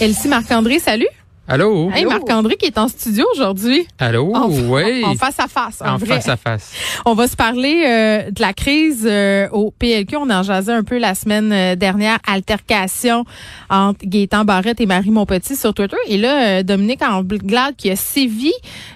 Elsie Marc-André, salut. Allô? Hey, Marc-André qui est en studio aujourd'hui. Allô? En, oui. en face à face. En, En vrai. face à face. On va se parler euh, de la crise euh, au PLQ. On en jasait un peu la semaine euh, dernière. Altercation entre Gaétan Barrette et Marie Monpetit sur Twitter. Et là, euh, Dominique Anglade qui a sévi,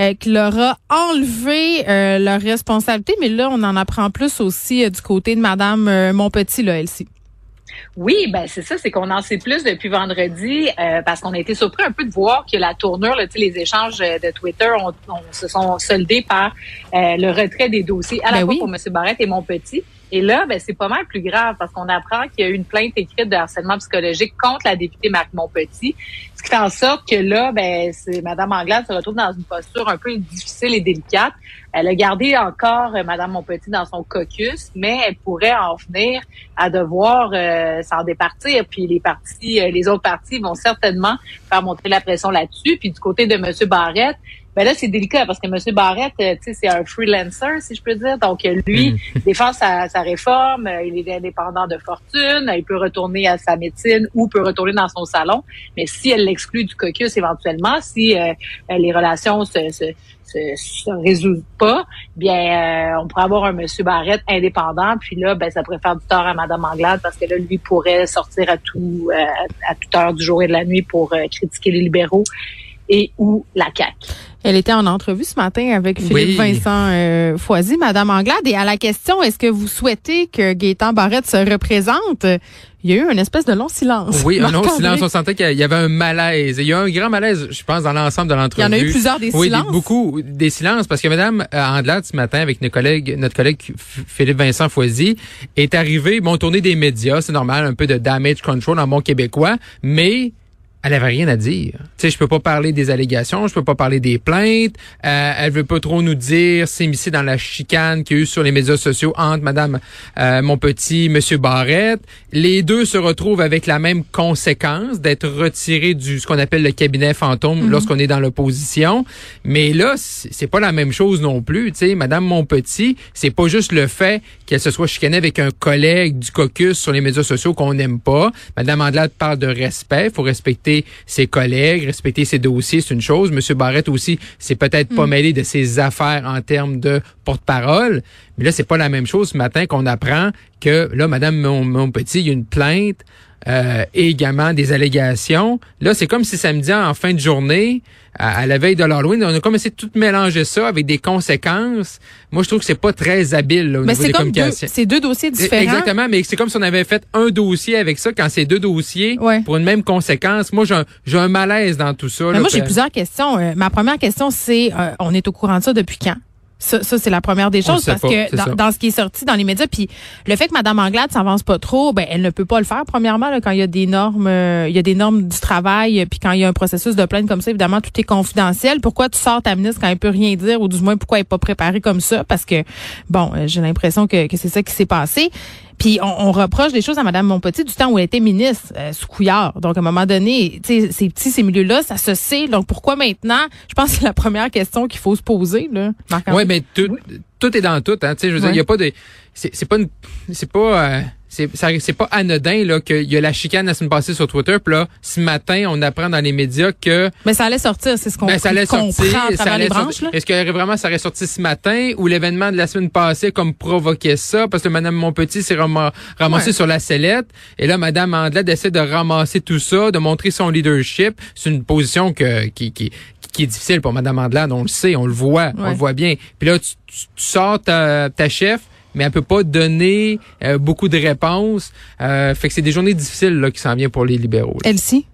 euh, qui leur a enlevé euh, leur responsabilité. Mais là, on en apprend plus aussi euh, du côté de Madame euh, Monpetit, là, Elsie. Oui, ben c'est ça, c'est qu'on en sait plus depuis vendredi euh, parce qu'on a été surpris un peu de voir que la tournure, là, les échanges euh, de Twitter ont, ont- se sont soldés par euh, le retrait des dossiers à la Ben fois pour M. Barrette et mon petit. Et là, ben, c'est pas mal plus grave parce qu'on apprend qu'il y a eu une plainte écrite de harcèlement psychologique contre la députée Marc Monpetit, ce qui fait en sorte que là, ben, c'est Mme Anglade se retrouve dans une posture un peu difficile et délicate. Elle a gardé encore euh, Mme Monpetit dans son caucus, mais elle pourrait en venir à devoir euh, s'en départir. Puis les partis, euh, les autres partis vont certainement faire monter la pression là-dessus. Puis du côté de M. Barrette, ben là, c'est délicat parce que M. Barrette, euh, tu sais, c'est un freelancer, si je peux dire. Donc, euh, lui, il défend sa, sa réforme, euh, il est indépendant de fortune, il peut retourner à sa médecine ou peut retourner dans son salon. Mais si elle l'exclut du caucus éventuellement, si les relations se, se, se, se résolvent pas, bien, euh, on pourrait avoir un monsieur Barrette indépendant, puis là, ben, ça pourrait faire du tort à Madame Anglade parce que là, lui pourrait sortir à tout, euh, à toute heure du jour et de la nuit pour euh, critiquer les libéraux et ou la CAQ. Elle était en entrevue ce matin avec Philippe Oui. Vincent euh, Foisy, Madame Anglade, et à la question est-ce que vous souhaitez que Gaétan Barrette se représente, il y a eu une espèce de long silence. Oui, un long silence. On sentait qu'il y avait un malaise. Et il y a un grand malaise, je pense, dans l'ensemble de l'entrevue. Il y en a eu plusieurs des oui, silences. beaucoup des silences parce que Madame euh, Andelade ce matin avec nos collègues, notre collègue Philippe Vincent Foisy est arrivé, bon, tourné des médias, c'est normal, un peu de damage control en bon québécois, mais elle avait rien à dire. Tu sais, je peux pas parler des allégations, je peux pas parler des plaintes. Euh, elle veut pas trop nous dire s'immiscer dans la chicane qu'il y a eu sur les médias sociaux entre Madame euh, mon petit Monsieur Barrette. Les deux se retrouvent avec la même conséquence d'être retirés du ce qu'on appelle le cabinet fantôme lorsqu'on est dans l'opposition. Mais là, c'est pas la même chose non plus. Tu sais, Madame Monpetit, c'est pas juste le fait qu'elle se soit chicanée avec un collègue du caucus sur les médias sociaux qu'on n'aime pas. Madame Andelade parle de respect. faut respecter ses collègues, respecter ses dossiers, c'est une chose. Monsieur Barrette aussi, c'est peut-être pas mêlé de ses affaires en termes de porte-parole. Mais là, c'est pas la même chose ce matin qu'on apprend que là, Madame Mon, Monpetit, il y a une plainte euh, et également des allégations. Là, c'est comme si samedi en fin de journée, à, à la veille de l'Halloween, on a comme essayé de tout mélanger ça avec des conséquences. Moi, je trouve que c'est pas très habile là, au Mais niveau c'est des comme deux, communications. c'est deux dossiers différents. Exactement, mais c'est comme si on avait fait un dossier avec ça, quand c'est deux dossiers Ouais. pour une même conséquence. Moi, j'ai un, j'ai un malaise dans tout ça. Mais là, moi, j'ai plusieurs questions. Euh, ma première question, c'est euh, on est au courant de ça depuis quand? Ça, ça c'est la première des choses parce pas, que dans, ce qui est sorti dans les médias, puis le fait que Mme Anglade s'avance pas trop, ben elle ne peut pas le faire. Premièrement, là, quand il y a des normes, euh, il y a des normes du travail, puis quand il y a un processus de plainte comme ça, évidemment tout est confidentiel. Pourquoi tu sors ta ministre quand elle peut rien dire, ou du moins pourquoi elle est pas préparée comme ça? Parce que bon, euh, j'ai l'impression que, que c'est ça qui s'est passé. Puis on, on reproche des choses à Mme Monpetit du temps où elle était ministre euh, sous Couillard. Donc à un moment donné, tu sais, ces petits, ces milieux-là, ça se sait. Donc pourquoi maintenant? Je pense que c'est la première question qu'il faut se poser là. Oui, mais tout, tout est dans tout. Hein, tu sais, je veux dire, il y a pas de. C'est pas une- c'est pas euh, c'est pas anodin là qu'il y a la chicane la semaine passée sur Twitter puis là ce matin on apprend dans les médias que Mais ça allait sortir, c'est ce qu'on ben, ça allait sortir, allait sortir. Est-ce que vraiment ça aurait sorti ce matin ou l'événement de la semaine passée comme provoquait ça? Parce que Madame Monpetit s'est rama- ramassée Ouais. sur la sellette et là Madame Andelade essaie de ramasser tout ça, de montrer son leadership. C'est une position que qui, qui qui est difficile pour Madame Andelade, on le sait, on le voit, on le voit bien. Puis là tu, tu- tu sors ta, ta chef mais elle peut pas donner euh, beaucoup de réponses. Euh, fait que c'est des journées difficiles là qui s'en viennent pour les libéraux. Elsie?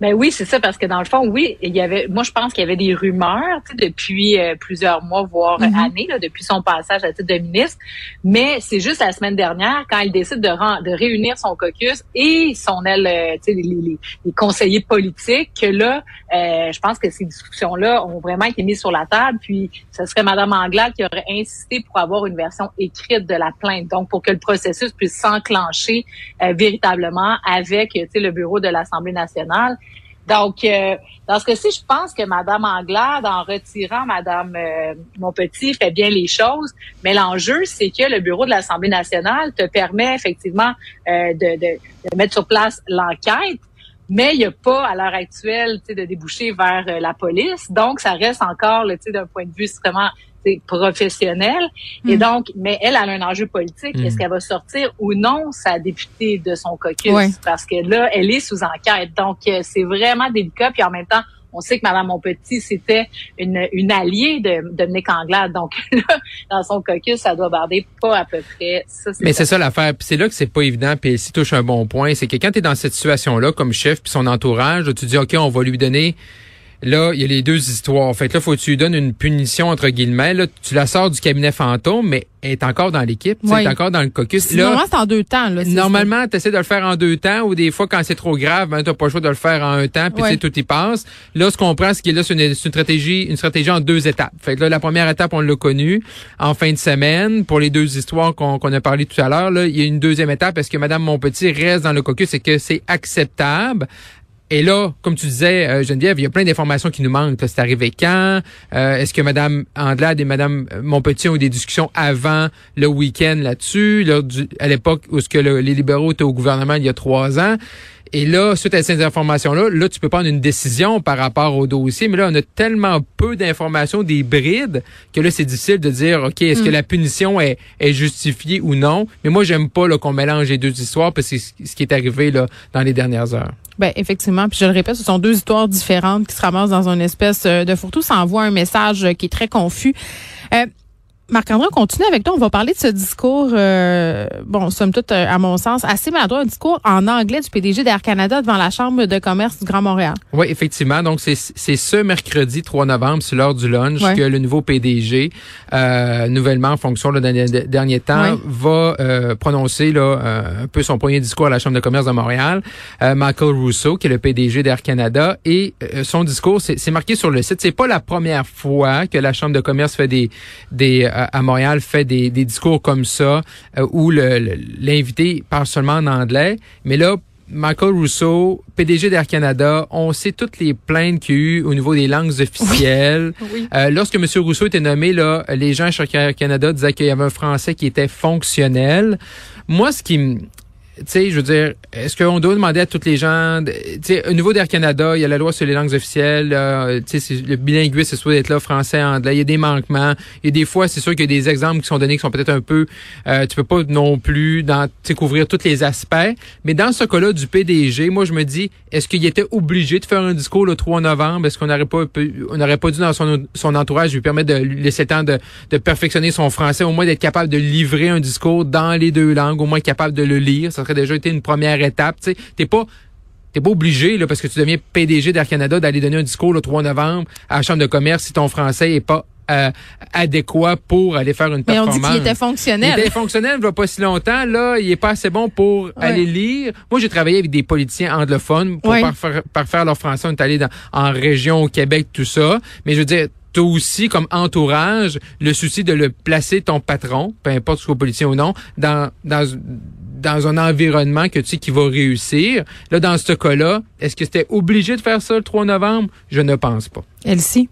Ben oui, c'est ça, parce que dans le fond, oui, il y avait, moi je pense qu'il y avait des rumeurs depuis euh, plusieurs mois, voire Mhm. années, là, depuis son passage à titre de ministre. Mais c'est juste la semaine dernière, quand il décide de, de réunir son caucus et son aile, euh, tu sais, les, les- les conseillers politiques, que là, euh, je pense que ces discussions-là ont vraiment été mises sur la table. Puis, ce serait Madame Anglade qui aurait insisté pour avoir une version écrite de la plainte, donc pour que le processus puisse s'enclencher euh, véritablement avec, tu sais, le bureau de l'Assemblée nationale. Donc, euh, dans ce cas-ci, je pense que Madame Anglade, en retirant Madame euh, Monpetit, fait bien les choses. Mais l'enjeu, c'est que le bureau de l'Assemblée nationale te permet effectivement euh, de, de, de mettre sur place l'enquête, mais il n'y a pas à l'heure actuelle de déboucher vers euh, la police. Donc, ça reste encore, là, tu sais, d'un point de vue sais, professionnel. Et Mm. donc, mais elle, elle a un enjeu politique. Mm. Est-ce qu'elle va sortir ou non sa députée de son caucus? Ouais. Parce que là, elle est sous enquête. Donc, euh, c'est vraiment délicat. Puis en même temps, on sait que Mme Monpetit, c'était une, une alliée de Dominique Anglade. Donc là, dans son caucus, ça doit barder pas à peu près. Ça, Mais c'est ça l'affaire. Puis c'est là que c'est pas évident. Puis si touche un bon point, c'est que quand tu es dans cette situation-là, comme chef, puis son entourage, tu dis, OK, on va lui donner... Là, il y a les deux histoires. Fait que là, faut que tu lui donnes une punition, entre guillemets. Là, tu la sors du cabinet fantôme, mais elle est encore dans l'équipe. Oui. Elle est encore dans le caucus. Là, Normalement, c'est en deux temps. Là, Normalement, tu essaies de le faire en deux temps ou des fois, quand c'est trop grave, ben, tu pas le choix de le faire en un temps, puis sais, tout y passe. Là, ce qu'on prend, c'est que là, c'est une, stratégie une stratégie en deux étapes. Fait que là, la première étape, on l'a connue en fin de semaine. Pour les deux histoires qu'on a parlé tout à l'heure, là, il y a une deuxième étape. Est-ce que Madame Monpetit reste dans le caucus? Et que c'est acceptable? Et là, comme tu disais, euh, Geneviève, il y a plein d'informations qui nous manquent. C'est arrivé quand? Euh, Est-ce que Mme Andelade et Mme Monpetit ont eu des discussions avant le week-end là-dessus, à l'époque où ce que le- les libéraux étaient au gouvernement il y a trois ans? Et là, suite à ces informations-là, là, tu peux prendre une décision par rapport au dossier, mais là, on a tellement peu d'informations, des brides, que là, c'est difficile de dire, OK, est-ce que la punition est, est justifiée ou non? Mais moi, j'aime pas là, qu'on mélange les deux histoires, parce que c'est ce qui est arrivé là, dans les dernières heures. Ben effectivement, puis je le répète, ce sont deux histoires différentes qui se ramassent dans une espèce euh, de fourre-tout. Ça envoie un message euh, qui est très confus. Euh, Marc-André, on continue avec toi. On va parler de ce discours, euh, bon, somme toute, euh, à mon sens, assez maladroit, un discours en anglais du PDG d'Air Canada devant la Chambre de commerce du Grand Montréal. Oui, effectivement. Donc, c'est c'est ce mercredi 3 novembre, c'est l'heure du lunch, Ouais. que le nouveau PDG, euh, nouvellement en fonction là, dans les de- derniers temps, Ouais. va euh, prononcer là, euh, un peu son premier discours à la Chambre de commerce de Montréal. Euh, Michael Rousseau, qui est le PDG d'Air Canada, et son discours, c'est marqué sur le site. C'est pas la première fois que la Chambre de commerce fait des, des à Montréal fait des, des discours comme ça, euh, où le- le- l'invité parle seulement en anglais. Mais là, Michael Rousseau, PDG d'Air Canada, on sait toutes les plaintes qu'il y a eu au niveau des langues officielles. Oui. Euh, lorsque M. Rousseau était nommé, là, les gens chez Air Canada disaient qu'il y avait un français qui était fonctionnel. Moi, ce qui me... Tu sais, je veux dire, est-ce qu'on doit demander à toutes les gens... Tu sais, au niveau d'Air Canada, il y a la loi sur les langues officielles. euh, tu sais, le bilinguisme, c'est soit d'être là français, anglais. Il y a des manquements. Et des fois, c'est sûr qu'il y a des exemples qui sont donnés qui sont peut-être un peu... Euh, tu peux pas non plus dans, couvrir tous les aspects. Mais dans ce cas-là du PDG, moi, je me dis, est-ce qu'il était obligé de faire un discours le 3 novembre? Est-ce qu'on n'aurait pas, on n'aurait pas dû, dans son, son entourage, lui permettre de laisser le temps de, de perfectionner son français, au moins d'être capable de livrer un discours dans les deux langues, au moins capable de le lire? Serait déjà été une première étape. Tu t'es pas, T'es pas obligé, là, parce que tu deviens PDG d'Air Canada, d'aller donner un discours le 3 novembre à la Chambre de commerce si ton français est pas euh, adéquat pour aller faire une Mais on dit performance. qu'il était fonctionnel. Il était fonctionnel il y a pas si longtemps. Là, il est pas assez bon pour aller lire. Moi, j'ai travaillé avec des politiciens anglophones pour Ouais. parfaire, parfaire leur français. On est allé dans, en région, au Québec, tout ça. Mais je veux dire, t'as aussi comme entourage le souci de le placer ton patron, peu importe soit politicien ou non, dans dans dans un environnement que tu sais qui va réussir. Là, dans ce cas-là, est-ce que c'était obligé de faire ça le 3 novembre? Je ne pense pas. Elsie.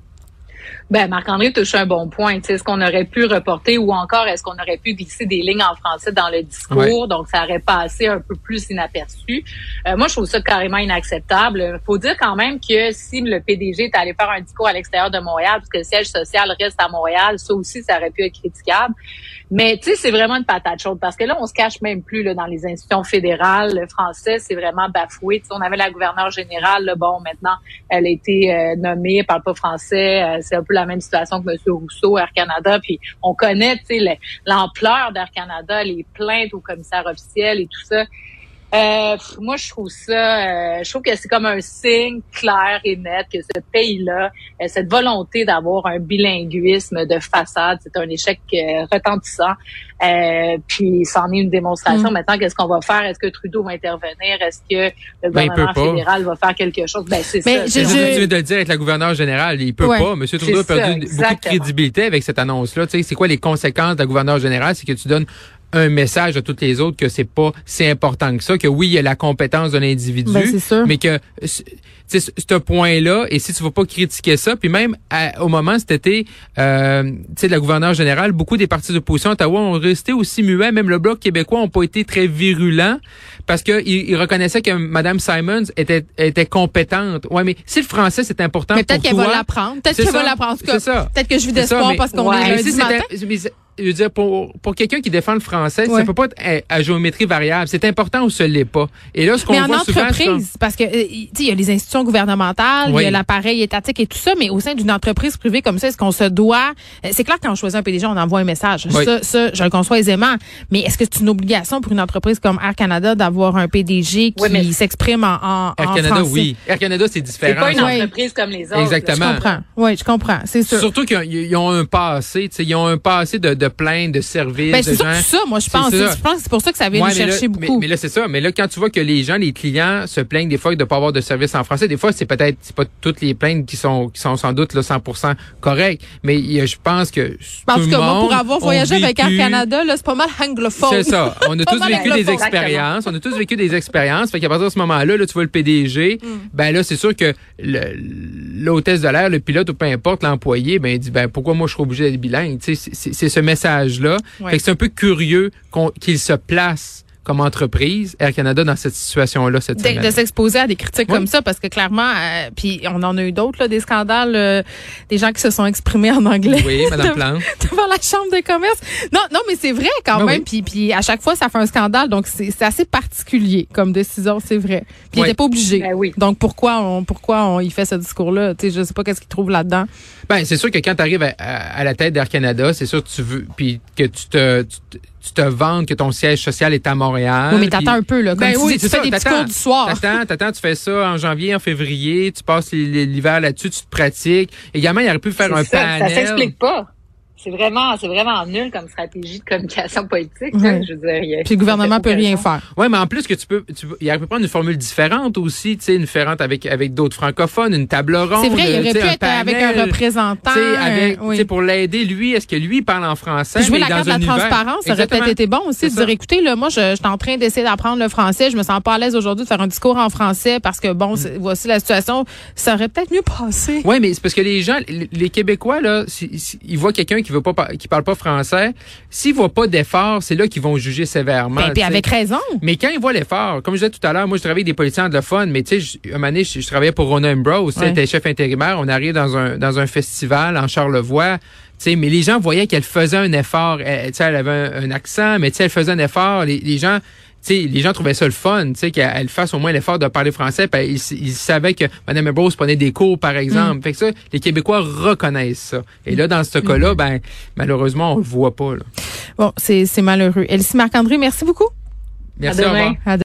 Ben, Marc-André touche un bon point. Est-ce qu'on aurait pu reporter ou encore est-ce qu'on aurait pu glisser des lignes en français dans le discours? Donc, ça aurait passé un peu plus inaperçu. Euh, moi, je trouve ça carrément inacceptable. faut dire quand même que si le PDG est allé faire un discours à l'extérieur de Montréal, parce que le siège social reste à Montréal, ça aussi, ça aurait pu être critiquable. Mais tu sais, c'est vraiment une patate chaude parce que là, on se cache même plus là, dans les institutions fédérales. Le français, c'est vraiment bafoué. on avait la gouverneure générale. Là, bon, maintenant, elle a été euh, nommée, elle parle pas français. Euh, c'est un peu la même situation que M. Rousseau, Air Canada. Puis on connaît, l'ampleur d'Air Canada, les plaintes au commissaire officiel et tout ça. Euh, moi, je trouve ça, euh, je trouve que c'est comme un signe clair et net que ce pays-là, euh, cette volonté d'avoir un bilinguisme de façade, c'est un échec retentissant. puis, c'en est une démonstration. Mm. Maintenant, qu'est-ce qu'on va faire? Est-ce que Trudeau va intervenir? Est-ce que le ben, gouvernement fédéral va faire quelque chose? Ben, c'est ça. Je, je... Tu viens de le dire avec la gouverneure générale, il peut pas. Monsieur Trudeau a perdu beaucoup de crédibilité avec cette annonce-là. Tu sais, c'est quoi les conséquences de la gouverneure générale C'est que tu donnes un message à toutes les autres que c'est pas si important que ça, que oui, il y a la compétence de l'individu, ben, mais que ce point-là, et si tu vas pas critiquer ça, puis même au moment cet été, euh, tu sais, la gouverneure générale, beaucoup des partis d'opposition à Ottawa ont resté aussi muets, même le Bloc québécois ont pas été très virulents, parce qu'ils ils reconnaissaient que Mme Simons était, était compétente. Ouais, mais si le français, c'est important mais peut-être qu'elle va l'apprendre. Peut-être qu'elle va l'apprendre. Peut-être que je vis d'espoir parce qu'on est lundi matin je veux dire, pour, pour quelqu'un qui défend le français, ça peut pas être à, géométrie variable. C'est important ou ce l'est pas. Et là, ce qu'on voit souvent... entreprise, parce que, euh, il y a les institutions gouvernementales, il y a l'appareil étatique et tout ça, mais au sein d'une entreprise privée comme ça, est-ce qu'on se doit... Euh, c'est clair, quand on choisit un PDG, on envoie un message. Ça, ça, je le conçois aisément. Mais est-ce que c'est une obligation pour une entreprise comme Air Canada d'avoir un PDG qui s'exprime en, en, Air Canada, oui. Air Canada, c'est différent. C'est pas une entreprise comme les autres. Exactement. Je comprends. Oui, je comprends. C'est sûr. Surtout qu'ils ont un passé, ils ont un passé de de plaintes, de services. Ben, c'est ça, moi, je pense. Je pense que c'est pour ça que ça vient nous chercher beaucoup. Mais, là, c'est ça. Mais là, quand tu vois que les gens, les clients se plaignent des fois de ne pas avoir de service en français, des fois, c'est peut-être, c'est pas toutes les plaintes qui sont, qui sont sans doute là, 100% correctes. Mais je pense que. Tout cas, moi, pour avoir voyagé avec Air Canada, là, c'est pas mal anglophone. C'est ça. On a tous vécu des expériences. On a tous vécu des expériences. Fait qu'à partir de ce moment-là, là, tu vois le PDG. Mm. Ben là, c'est sûr que l'hôtesse de l'air, le pilote ou peu importe, l'employé, ben, il dit, ben, pourquoi moi je suis obligé d'être bilingue? C'est ce message-là. c'est un peu curieux qu'il se place comme entreprise, Air Canada, dans cette situation-là cette de, semaine. De s'exposer à des critiques comme ça, parce que clairement, euh, puis on en a eu d'autres, des scandales, euh, des gens qui se sont exprimés en anglais. Oui, Madame Plante. devant la Chambre de commerce. Non, non, mais c'est vrai quand même. Puis, puis à chaque fois, ça fait un scandale. Donc, c'est assez particulier comme décision, c'est vrai. Puis il n'était pas obligé. Ben oui. Donc, pourquoi on, pourquoi on y fait ce discours-là? Tu sais, je sais pas qu'est-ce qu'il trouve là-dedans. Ben, c'est sûr que quand tu arrives à, la tête d'Air Canada, c'est sûr que tu veux, puis que tu te, tu te vantes que ton siège social est à Montréal. Oui, mais t'attends un peu, là. Comme ben tu oui, tu fais des petits cours du soir. T'attends, t'attends, tu fais ça en janvier, en février, tu passes l'hiver là-dessus, tu te pratiques. Également, il aurait pu faire un ça, panel. Ça s'explique pas. C'est vraiment, c'est vraiment nul comme stratégie de communication politique. je veux dire, Puis le gouvernement peut rien faire. Oui, mais en plus que tu peux, tu, il aurait pu prendre une formule différente aussi, tu sais, une différente avec avec d'autres francophones, une table ronde. C'est vrai, il aurait pu être avec un représentant. Avec, oui. pour l'aider, lui, est-ce que lui parle en français? jouer la carte de la transparence, ça aurait peut-être été bon aussi de dire, écoutez, là, moi, je, je suis en train d'essayer d'apprendre le français, je me sens pas à l'aise aujourd'hui de faire un discours en français parce que bon, voici la situation, ça aurait peut-être mieux passé. Oui, mais c'est parce que les gens, les, Québécois là, ils voient quelqu'un qui veut pas, qui parle pas français, s'ils voient pas d'effort, c'est là qu'ils vont juger sévèrement. Ben, puis avec raison. Mais quand ils voient l'effort, comme je disais tout à l'heure, moi je travaille avec des policiers anglophones, mais tu sais, un moment je, travaillais pour Rona Ambrose, ouais. c'était chef intérimaire, on arrive dans un dans un festival en Charlevoix, sais, mais les gens voyaient qu'elle faisait un effort. Elle, elle avait un, accent, mais elle faisait un effort. Les, les gens sais, les gens trouvaient ça le fun, qu'elle fasse au moins l'effort de parler français. Puis ils, savaient que Mme Ambrose prenait des cours, par exemple. Mm. Fait que ça, les Québécois reconnaissent ça. Et là, dans ce mm. cas-là, ben, malheureusement, on le voit pas. Là. Bon, c'est malheureux. Elsie Marc-André, merci beaucoup. Merci, à au revoir.